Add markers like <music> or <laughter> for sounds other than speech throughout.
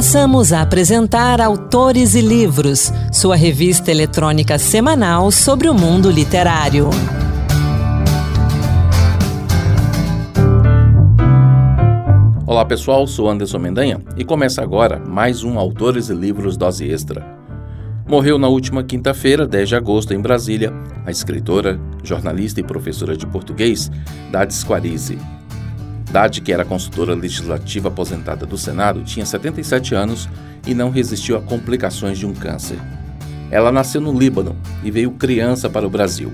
Passamos a apresentar Autores e Livros, sua revista eletrônica semanal sobre o mundo literário. Olá pessoal, sou Anderson Mendanha e começa agora mais um Autores e Livros Dose Extra. Morreu na última quinta-feira, 10 de agosto, em Brasília, a escritora, jornalista e professora de português Dades Squarize. Dade, que era consultora legislativa aposentada do Senado, tinha 77 anos e não resistiu a complicações de um câncer. Ela nasceu no Líbano e veio criança para o Brasil.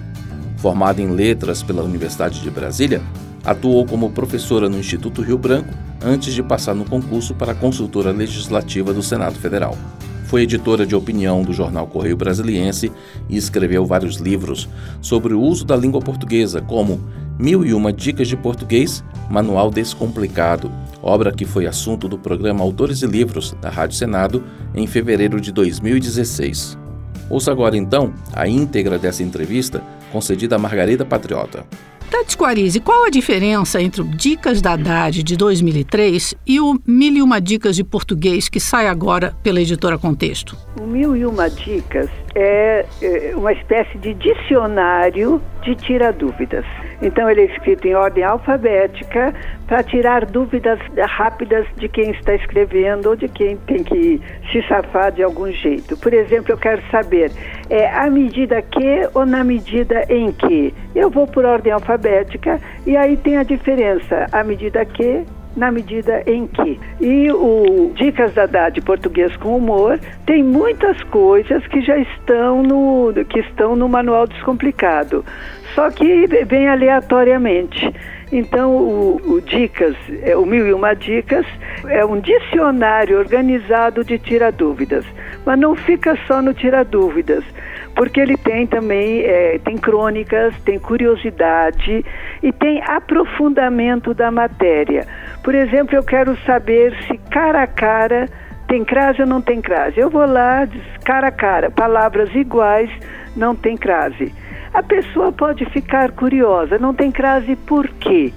Formada em letras pela Universidade de Brasília, atuou como professora no Instituto Rio Branco antes de passar no concurso para consultora legislativa do Senado Federal. Foi editora de opinião do jornal Correio Brasiliense e escreveu vários livros sobre o uso da língua portuguesa, como Mil e Uma Dicas de Português, Manual Descomplicado, obra que foi assunto do programa Autores e Livros da Rádio Senado em fevereiro de 2016. Ouça agora então a íntegra dessa entrevista concedida a Margarida Patriota. Tati Quarise, qual a diferença entre o Dicas da Haddad de 2003 e o Mil e Uma Dicas de Português que sai agora pela editora Contexto? O Mil e Uma Dicas é, é uma espécie de dicionário de tira-dúvidas. Então, ele é escrito em ordem alfabética para tirar dúvidas rápidas de quem está escrevendo ou de quem tem que se safar de algum jeito. Por exemplo, eu quero saber, é à medida que ou na medida em que? Eu vou por ordem alfabética e aí tem a diferença, à medida que na medida em que. E o Dicas da Dade Português com Humor tem muitas coisas que já estão no, que estão no Manual Descomplicado só que vem aleatoriamente. Então, o, o, Dicas, é, o Mil e Uma Dicas, é um dicionário organizado de tira-dúvidas. Mas não fica só no tira-dúvidas, porque ele tem também, é, tem crônicas, tem curiosidade e tem aprofundamento da matéria. Por exemplo, eu quero saber se cara a cara tem crase ou não tem crase. Eu vou lá, cara a cara, palavras iguais, não tem crase a pessoa pode ficar curiosa, não tem crase por quê.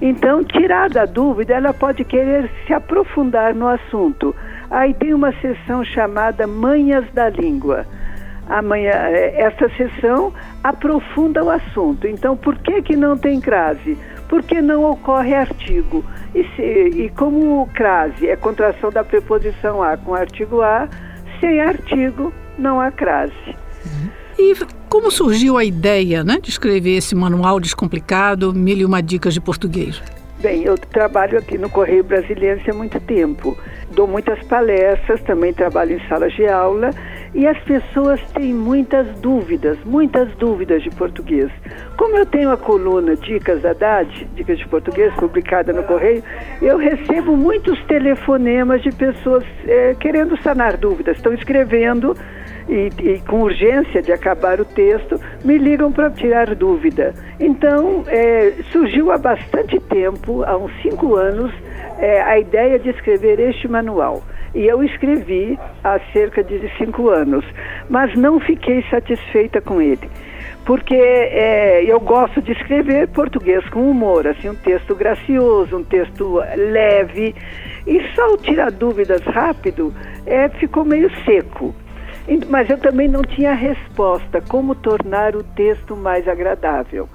Então, tirar da dúvida, ela pode querer se aprofundar no assunto. Aí tem uma sessão chamada Manhas da Língua. Amanhã, é, essa sessão aprofunda o assunto. Então, por que, que não tem crase? Porque não ocorre artigo. E, se, e como crase é contração da preposição a com artigo a, sem artigo não há crase. E como surgiu a ideia né, de escrever esse manual descomplicado, Mil e Uma Dicas de Português? Bem, eu trabalho aqui no Correio Brasiliense há muito tempo. Dou muitas palestras, também trabalho em salas de aula e as pessoas têm muitas dúvidas, muitas dúvidas de português. Como eu tenho a coluna Dicas da DAD, Dicas de Português, publicada no Correio, eu recebo muitos telefonemas de pessoas é, querendo sanar dúvidas, estão escrevendo e, e, com urgência de acabar o texto, me ligam para tirar dúvida. Então, é, surgiu há bastante tempo, há uns cinco anos, é, a ideia de escrever este manual. E eu escrevi há cerca de cinco anos, mas não fiquei satisfeita com ele. Porque é, eu gosto de escrever português com humor, assim, um texto gracioso, um texto leve. E só o tirar dúvidas rápido é, ficou meio seco. Mas eu também não tinha resposta como tornar o texto mais agradável.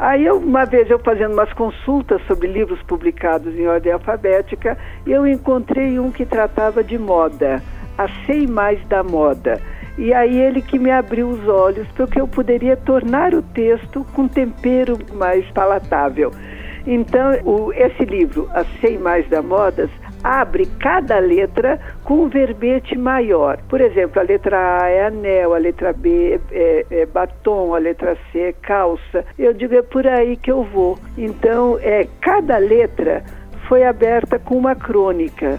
Aí uma vez eu fazendo umas consultas sobre livros publicados em ordem alfabética, eu encontrei um que tratava de moda, a Sei Mais da Moda. E aí ele que me abriu os olhos para que eu poderia tornar o texto com tempero mais palatável. Então, o, esse livro, A Sei Mais da Modas, abre cada letra com um verbete maior. Por exemplo, a letra A é anel, a letra B é, é, batom, a letra C é calça. Eu digo, é por aí que eu vou. Então, é, cada letra foi aberta com uma crônica.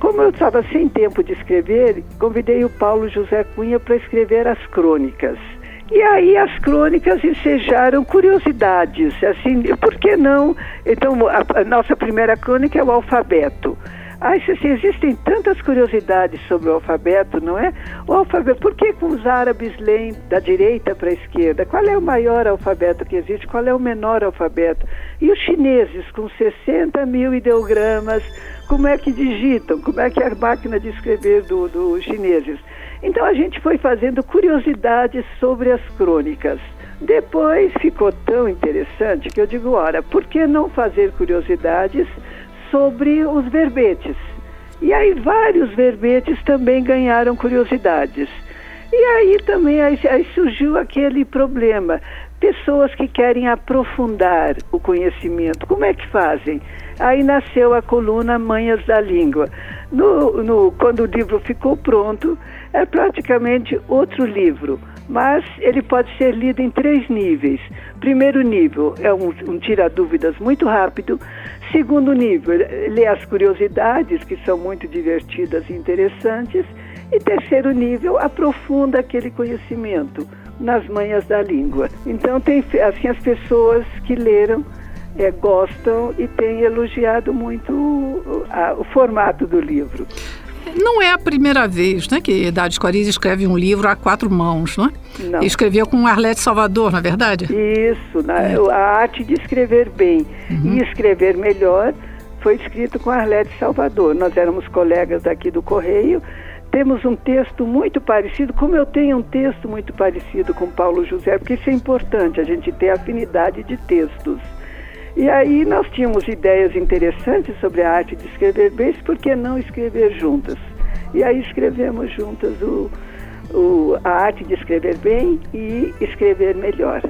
Como eu estava sem tempo de escrever, convidei o Paulo José Cunha para escrever as crônicas. E aí as crônicas ensejaram curiosidades, assim, por que não? Então, a, a nossa primeira crônica é o alfabeto. Ah, assim, existem tantas curiosidades sobre o alfabeto, não é? O alfabeto, por que os árabes leem da direita para a esquerda? Qual é o maior alfabeto que existe? Qual é o menor alfabeto? E os chineses com 60 mil ideogramas, com como é que digitam, como é que é a máquina de escrever dos do chineses. Então a gente foi fazendo curiosidades sobre as crônicas. Depois ficou tão interessante que eu digo, ora, por que não fazer curiosidades sobre os verbetes? E aí vários verbetes também ganharam curiosidades. E aí também aí, aí surgiu aquele problema. Pessoas que querem aprofundar o conhecimento, como é que fazem? Aí nasceu a coluna Manhas da Língua. No, no, quando o livro ficou pronto, é praticamente outro livro, mas ele pode ser lido em três níveis. Primeiro nível é um, um tira-dúvidas muito rápido. Segundo nível, lê as curiosidades, que são muito divertidas e interessantes. E terceiro nível, aprofunda aquele conhecimento nas manhas da língua. Então, tem assim as pessoas que leram é, gostam e têm elogiado muito a, o formato do livro. Não é a primeira vez né, que Dades Coriz escreve um livro a quatro mãos, não é? Não. Escreveu com Arlete Salvador, na é verdade? Isso, na, é. a arte de escrever bem uhum. e escrever melhor foi escrito com Arlete Salvador. Nós éramos colegas daqui do Correio, temos um texto muito parecido, como eu tenho um texto muito parecido com Paulo José, porque isso é importante, a gente ter afinidade de textos. E aí nós tínhamos ideias interessantes sobre a arte de escrever bem, por que não escrever juntas? E aí escrevemos juntas o, o, a arte de escrever bem e escrever melhor.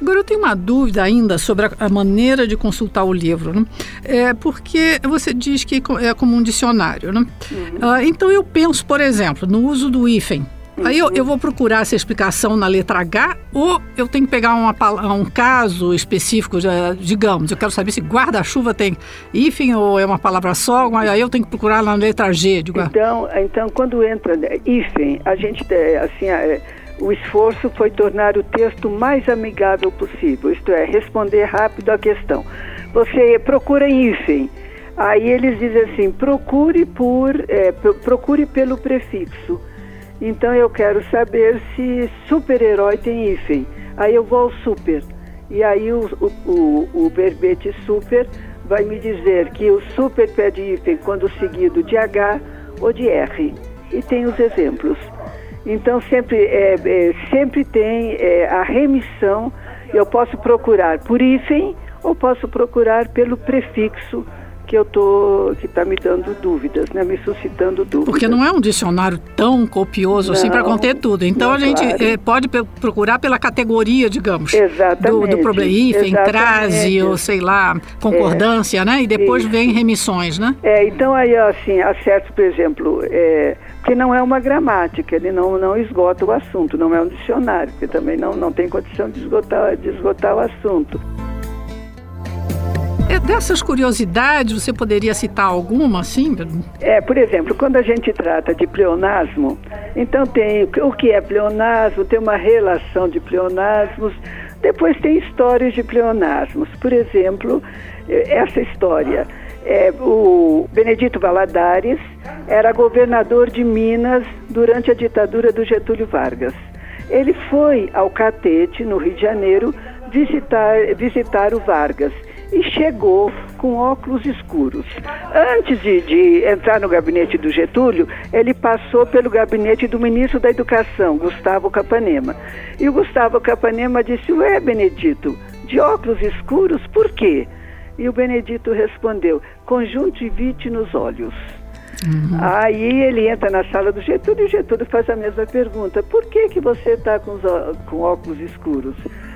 Agora eu tenho uma dúvida ainda sobre a, a maneira de consultar o livro, né? é porque você diz que é como um dicionário, né? Uhum. Uh, então eu penso, por exemplo, no uso do hífen. Aí eu, eu, vou procurar essa explicação na letra H ou eu tenho que pegar uma, um caso específico, digamos, eu quero saber se guarda-chuva tem hífen ou é uma palavra só, aí eu tenho que procurar na letra G. Digo, então, então, quando entra hífen, a gente, assim, é, o esforço foi tornar o texto mais amigável possível, isto é, responder rápido à questão. Você procura em hífen, aí eles dizem assim, procure por, é, procure pelo prefixo. Então eu quero saber se super-herói tem hífen. Aí eu vou ao super. E aí o, o, o, verbete super vai me dizer que o super pede hífen quando seguido de H ou de R. E tem os exemplos. Então sempre, é, é, sempre tem é, a remissão. Eu posso procurar por hífen ou posso procurar pelo prefixo que eu tô que está me dando dúvidas, né, me suscitando dúvidas. Porque não é um dicionário tão copioso assim não, assim para conter tudo. Então a gente claro. é, pode procurar pela categoria, digamos, Exatamente. do, do problema, hífen, crase ou sei lá, concordância, é. né? E depois Isso. vem remissões, né? É, então aí assim, acerto, por exemplo, é, que não é uma gramática, ele não, não esgota o assunto, não é um dicionário, porque também não, não tem condição de esgotar, de esgotar o assunto. É, dessas curiosidades, você poderia citar alguma, assim? É, por exemplo, quando a gente trata de pleonasmo, então tem o que é pleonasmo, tem uma relação de pleonasmos, depois tem histórias de pleonasmos. Por exemplo, essa história. É, o Benedito Valadares era governador de Minas durante a ditadura do Getúlio Vargas. Ele foi ao Catete, no Rio de Janeiro, visitar, visitar o Vargas e chegou com óculos escuros. Antes de, de, entrar no gabinete do Getúlio, ele passou pelo gabinete do ministro da Educação, Gustavo Capanema. E o Gustavo Capanema disse: Ué, Benedito, de óculos escuros, por quê? E o Benedito respondeu: conjuntivite nos olhos. Uhum. Aí ele entra na sala do Getúlio e o Getúlio faz a mesma pergunta: por que, que você está com, com óculos escuros?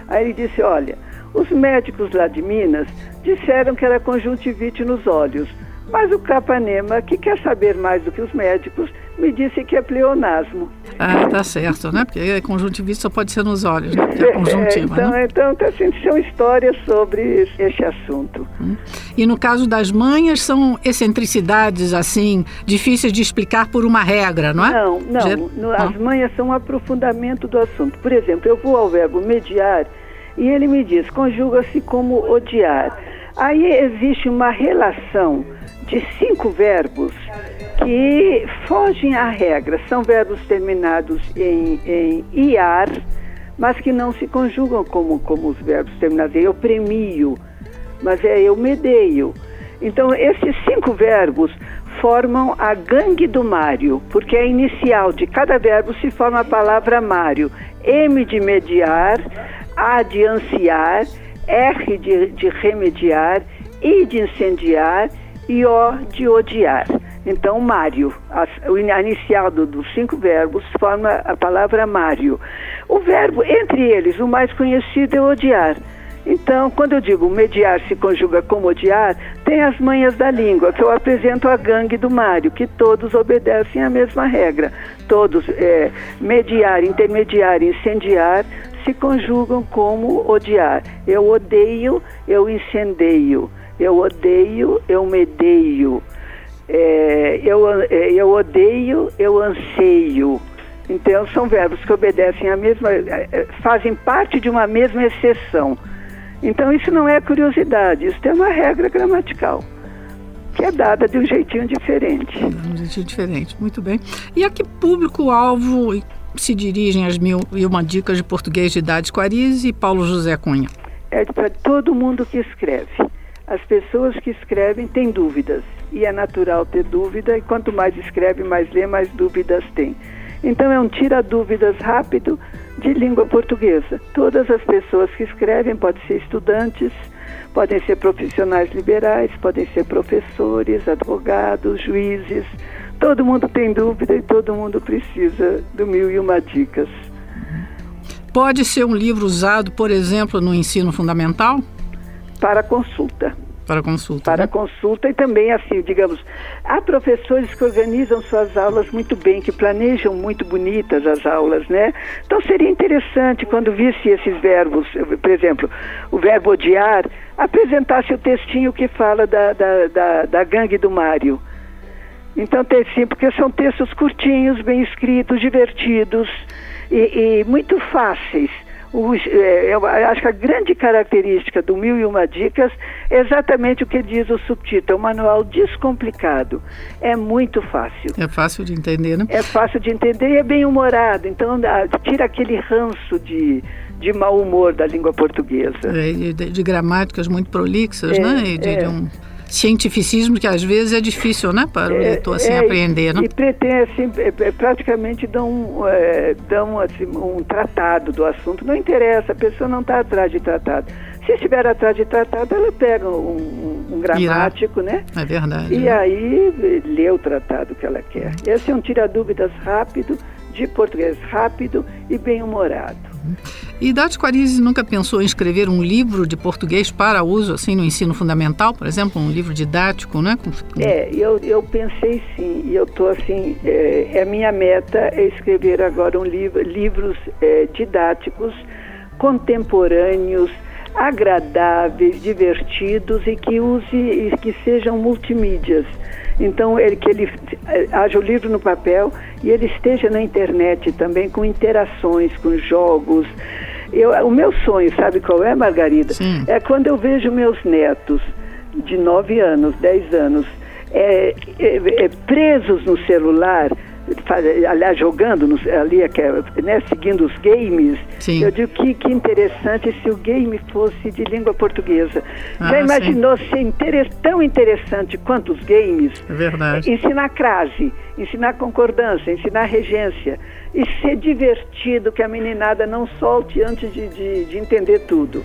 Aí ele disse: olha, os médicos lá de Minas disseram que era conjuntivite nos olhos, mas o Capanema, que quer saber mais do que os médicos, me disse que é pleonasmo. Ah, tá certo, né? Porque conjuntivite só pode ser nos olhos, né? Porque <laughs> é conjuntiva, então, né? Então, tá, assim, são histórias sobre esse assunto. Hum. E no caso das manhas, são excentricidades, assim, difíceis de explicar por uma regra, não é? Não, não. Ger... No, as manhas são um aprofundamento do assunto. Por exemplo, eu vou ao verbo mediar e ele me diz: conjuga-se como odiar. Aí existe uma relação de cinco verbos que fogem à regra. São verbos terminados em, em iar, mas que não se conjugam como, como os verbos terminados em eu premio, mas é eu medeio. Então, esses cinco verbos formam a gangue do Mário, porque a inicial de cada verbo se forma a palavra Mário. M de mediar, A de ansiar, R de, de remediar, I de incendiar e O de odiar. Então, Mário, a, a inicial do, dos cinco verbos forma a palavra Mário. O verbo, entre eles, o mais conhecido é odiar. Então, quando eu digo mediar se conjuga com odiar, tem as manhas da língua, que eu apresento a gangue do Mário, que todos obedecem à mesma regra. Todos, é, mediar, intermediar, incendiar, se conjugam como odiar. Eu odeio, eu incendeio. Eu odeio, eu medeio. É, eu, é, eu odeio, eu anseio. Então, são verbos que obedecem à mesma, é, é, fazem parte de uma mesma exceção. Então isso não é curiosidade, isso tem uma regra gramatical que é dada de um jeitinho diferente. De um jeitinho diferente, muito bem. E a que público-alvo se dirigem as mil e uma dicas de português de Idade Quariz e Paulo José Cunha? É para todo mundo que escreve. As pessoas que escrevem têm dúvidas e é natural ter dúvida e quanto mais escreve, mais lê, mais dúvidas tem. Então é um tira dúvidas rápido de língua portuguesa. Todas as pessoas que escrevem podem ser estudantes, podem ser profissionais liberais, podem ser professores, advogados, juízes. Todo mundo tem dúvida e todo mundo precisa do mil e uma dicas. Pode ser um livro usado, por exemplo, no ensino fundamental? Para consulta. Para consulta. Para né? consulta e também, assim, digamos, há professores que organizam suas aulas muito bem, que planejam muito bonitas as aulas, né? Então seria interessante quando visse esses verbos, por exemplo, o verbo odiar, apresentasse o textinho que fala da, da, da, da gangue do Mário. Então tem sim, porque são textos curtinhos, bem escritos, divertidos e, e muito fáceis os, é, eu acho que a grande característica do Mil e Uma Dicas é exatamente o que diz o subtítulo, é um manual descomplicado. É muito fácil. É fácil de entender, né? É fácil de entender e é bem humorado. Então, tira aquele ranço de, de mau humor da língua portuguesa. É, de, de, gramáticas muito prolixas, é, né? E de, é. de um cientificismo que às vezes é difícil, né, para o é, leitor assim, é, aprender, né? E pretende, assim, é, é, praticamente dão, é, dão assim, um tratado do assunto. Não interessa, a pessoa não está atrás de tratado. Se estiver atrás de tratado, ela pega um, um, um gramático, Irá. né? É verdade. E aí lê o tratado que ela quer. Esse é um tira-dúvidas rápido, de português rápido e bem-humorado. E Dati Quarizzi nunca pensou em escrever um livro de português para uso assim no ensino fundamental, por exemplo, um livro didático, né? É, eu, eu pensei sim, e eu estou assim, é, é, a minha meta é escrever agora um livro, livros é, didáticos, contemporâneos, agradáveis, divertidos e que use e que sejam multimídias. Então, ele, que ele eh, haja o livro no papel e ele esteja na internet também com interações, com jogos. Eu, o meu sonho, sabe qual é, Margarida? Sim. É quando eu vejo meus netos de 9 anos, 10 anos, é, é, é, presos no celular, aliás, jogando no, ali, né, seguindo os games, sim. eu digo que, que interessante se o game fosse de língua portuguesa. Ah, Já imaginou sim. ser inter tão interessante quanto os games? É verdade. Ensinar crase, ensinar concordância, ensinar regência e ser divertido, que a meninada não solte antes de, de, de entender tudo.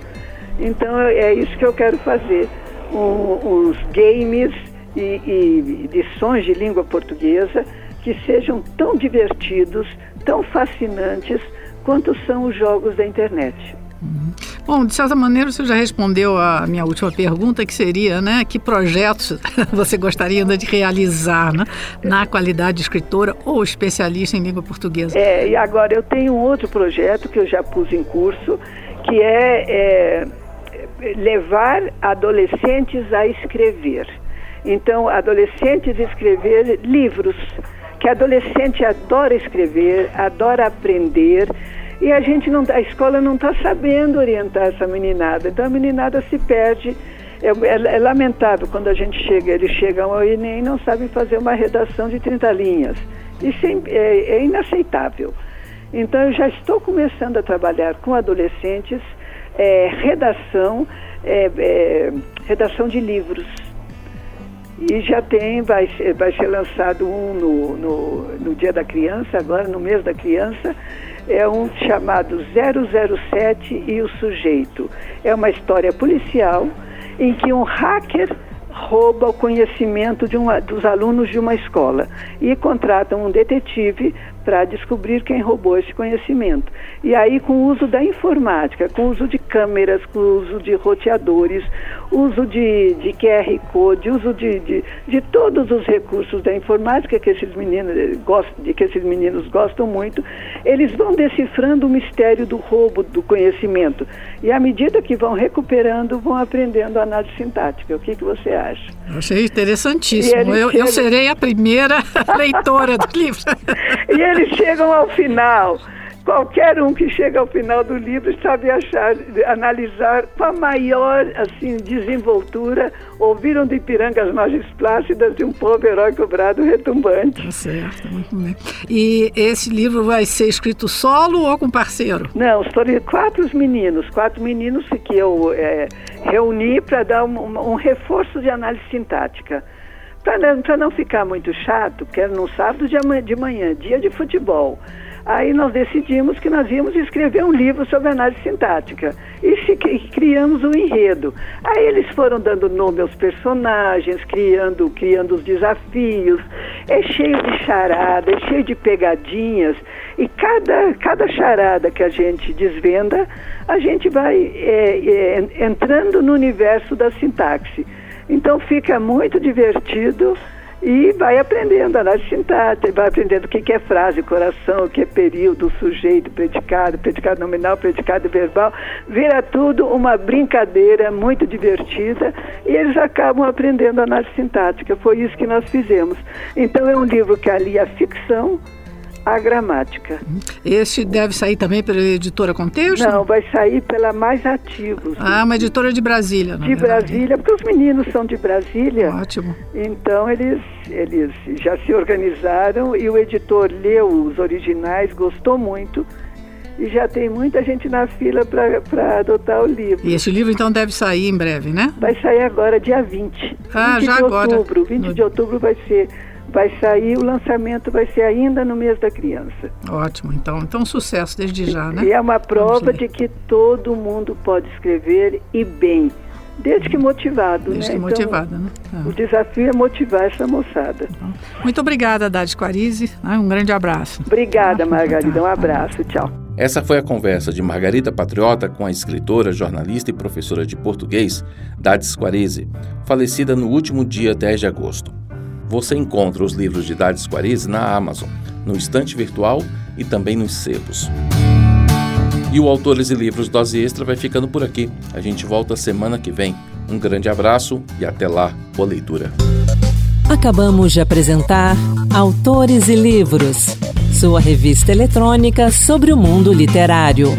Então é isso que eu quero fazer. Um, os games e, e lições de língua portuguesa que sejam tão divertidos, tão fascinantes quanto são os jogos da internet. Uhum. Bom, de certa maneira você já respondeu a minha última pergunta, que seria, né, que projetos <laughs> você gostaria ainda de realizar, né, na qualidade de escritora ou especialista em língua portuguesa? É, e agora eu tenho um outro projeto que eu já pus em curso, que é, é levar adolescentes a escrever. Então, adolescentes escrever livros que adolescente adora escrever, adora aprender, e a gente não, a escola não está sabendo orientar essa meninada. Então a meninada se perde. É, é, é, lamentável quando a gente chega, eles chegam ao Enem e não sabem fazer uma redação de 30 linhas. Isso é, é, é inaceitável. Então eu já estou começando a trabalhar com adolescentes é, redação, é, redação de livros E já tem, vai, vai ser lançado um no, no, no Dia da Criança, agora no mês da criança, é um chamado 007 e o Sujeito. É uma história policial em que um hacker rouba o conhecimento de uma, dos alunos de uma escola e contratam um detetive para descobrir quem roubou esse conhecimento. E aí, com o uso da informática, com o uso de câmeras, com o uso de roteadores, uso de, de QR Code, uso de, de, de, todos os recursos da informática que esses meninos gostam, de que esses meninos gostam muito, eles vão decifrando o mistério do roubo do conhecimento. E à medida que vão recuperando, vão aprendendo a análise sintática. O que, que você acha? Eu achei interessantíssimo. Eu, eu serei a primeira <laughs> leitora do livro. <laughs> e eles chegam ao final. Qualquer um que chega ao final do livro sabe achar, analisar com a maior assim, desenvoltura. Ouviram de Ipiranga as margens plácidas de um povo herói cobrado retumbante. Tá certo, muito bem. E esse livro vai ser escrito solo ou com parceiro? Não, foram quatro meninos, quatro meninos que eu é, reuni para dar um, um reforço de análise sintática. Para não ficar muito chato, que era no sábado de manhã, dia de futebol. Aí nós decidimos que nós íamos escrever um livro sobre análise sintática e, se, criamos um enredo. Aí eles foram dando nome aos personagens, criando, criando os desafios. É cheio de charada, é cheio de pegadinhas e cada, cada charada que a gente desvenda, a gente vai é, é, entrando no universo da sintaxe. Então fica muito divertido e vai aprendendo análise sintática, vai aprendendo o que é frase, coração, o que é período, sujeito, predicado, predicado nominal, predicado verbal. Vira tudo uma brincadeira muito divertida e eles acabam aprendendo análise sintática. Foi isso que nós fizemos. Então é um livro que alia a ficção a gramática. Esse deve sair também pela editora Contexto? Não, vai sair pela Mais Ativos. Ah, uma editora de Brasília, De Brasília, porque os meninos são de Brasília. Ótimo. Então eles, eles já se organizaram e o editor leu os originais, gostou muito e já tem muita gente na fila para adotar o livro. E esse livro então deve sair em breve, né? Vai sair agora, dia 20. Ah, 20 já de agora. Outubro, 20 no... de outubro vai ser vai sair, o lançamento vai ser ainda no mês da criança. Ótimo, então, então sucesso desde já, né? E é uma prova de que todo mundo pode escrever e bem. Desde que motivado, Desde né? que motivado, né? Ah. O desafio é motivar essa moçada. Então, muito obrigada, Dade Quarize. Né? Um grande abraço. Obrigada, Margarida. Um abraço. Tchau. Essa foi a conversa de Margarida Patriota com a escritora, jornalista e professora de português, Dades Quarize, falecida no último dia 10 de agosto. Você encontra os livros de Dades Quarize na Amazon, no estante virtual e também nos sebos. E o Autores e Livros Dose Extra vai ficando por aqui. A gente volta semana que vem. Um grande abraço e até lá. Boa leitura. Acabamos de apresentar Autores e Livros, sua revista eletrônica sobre o mundo literário.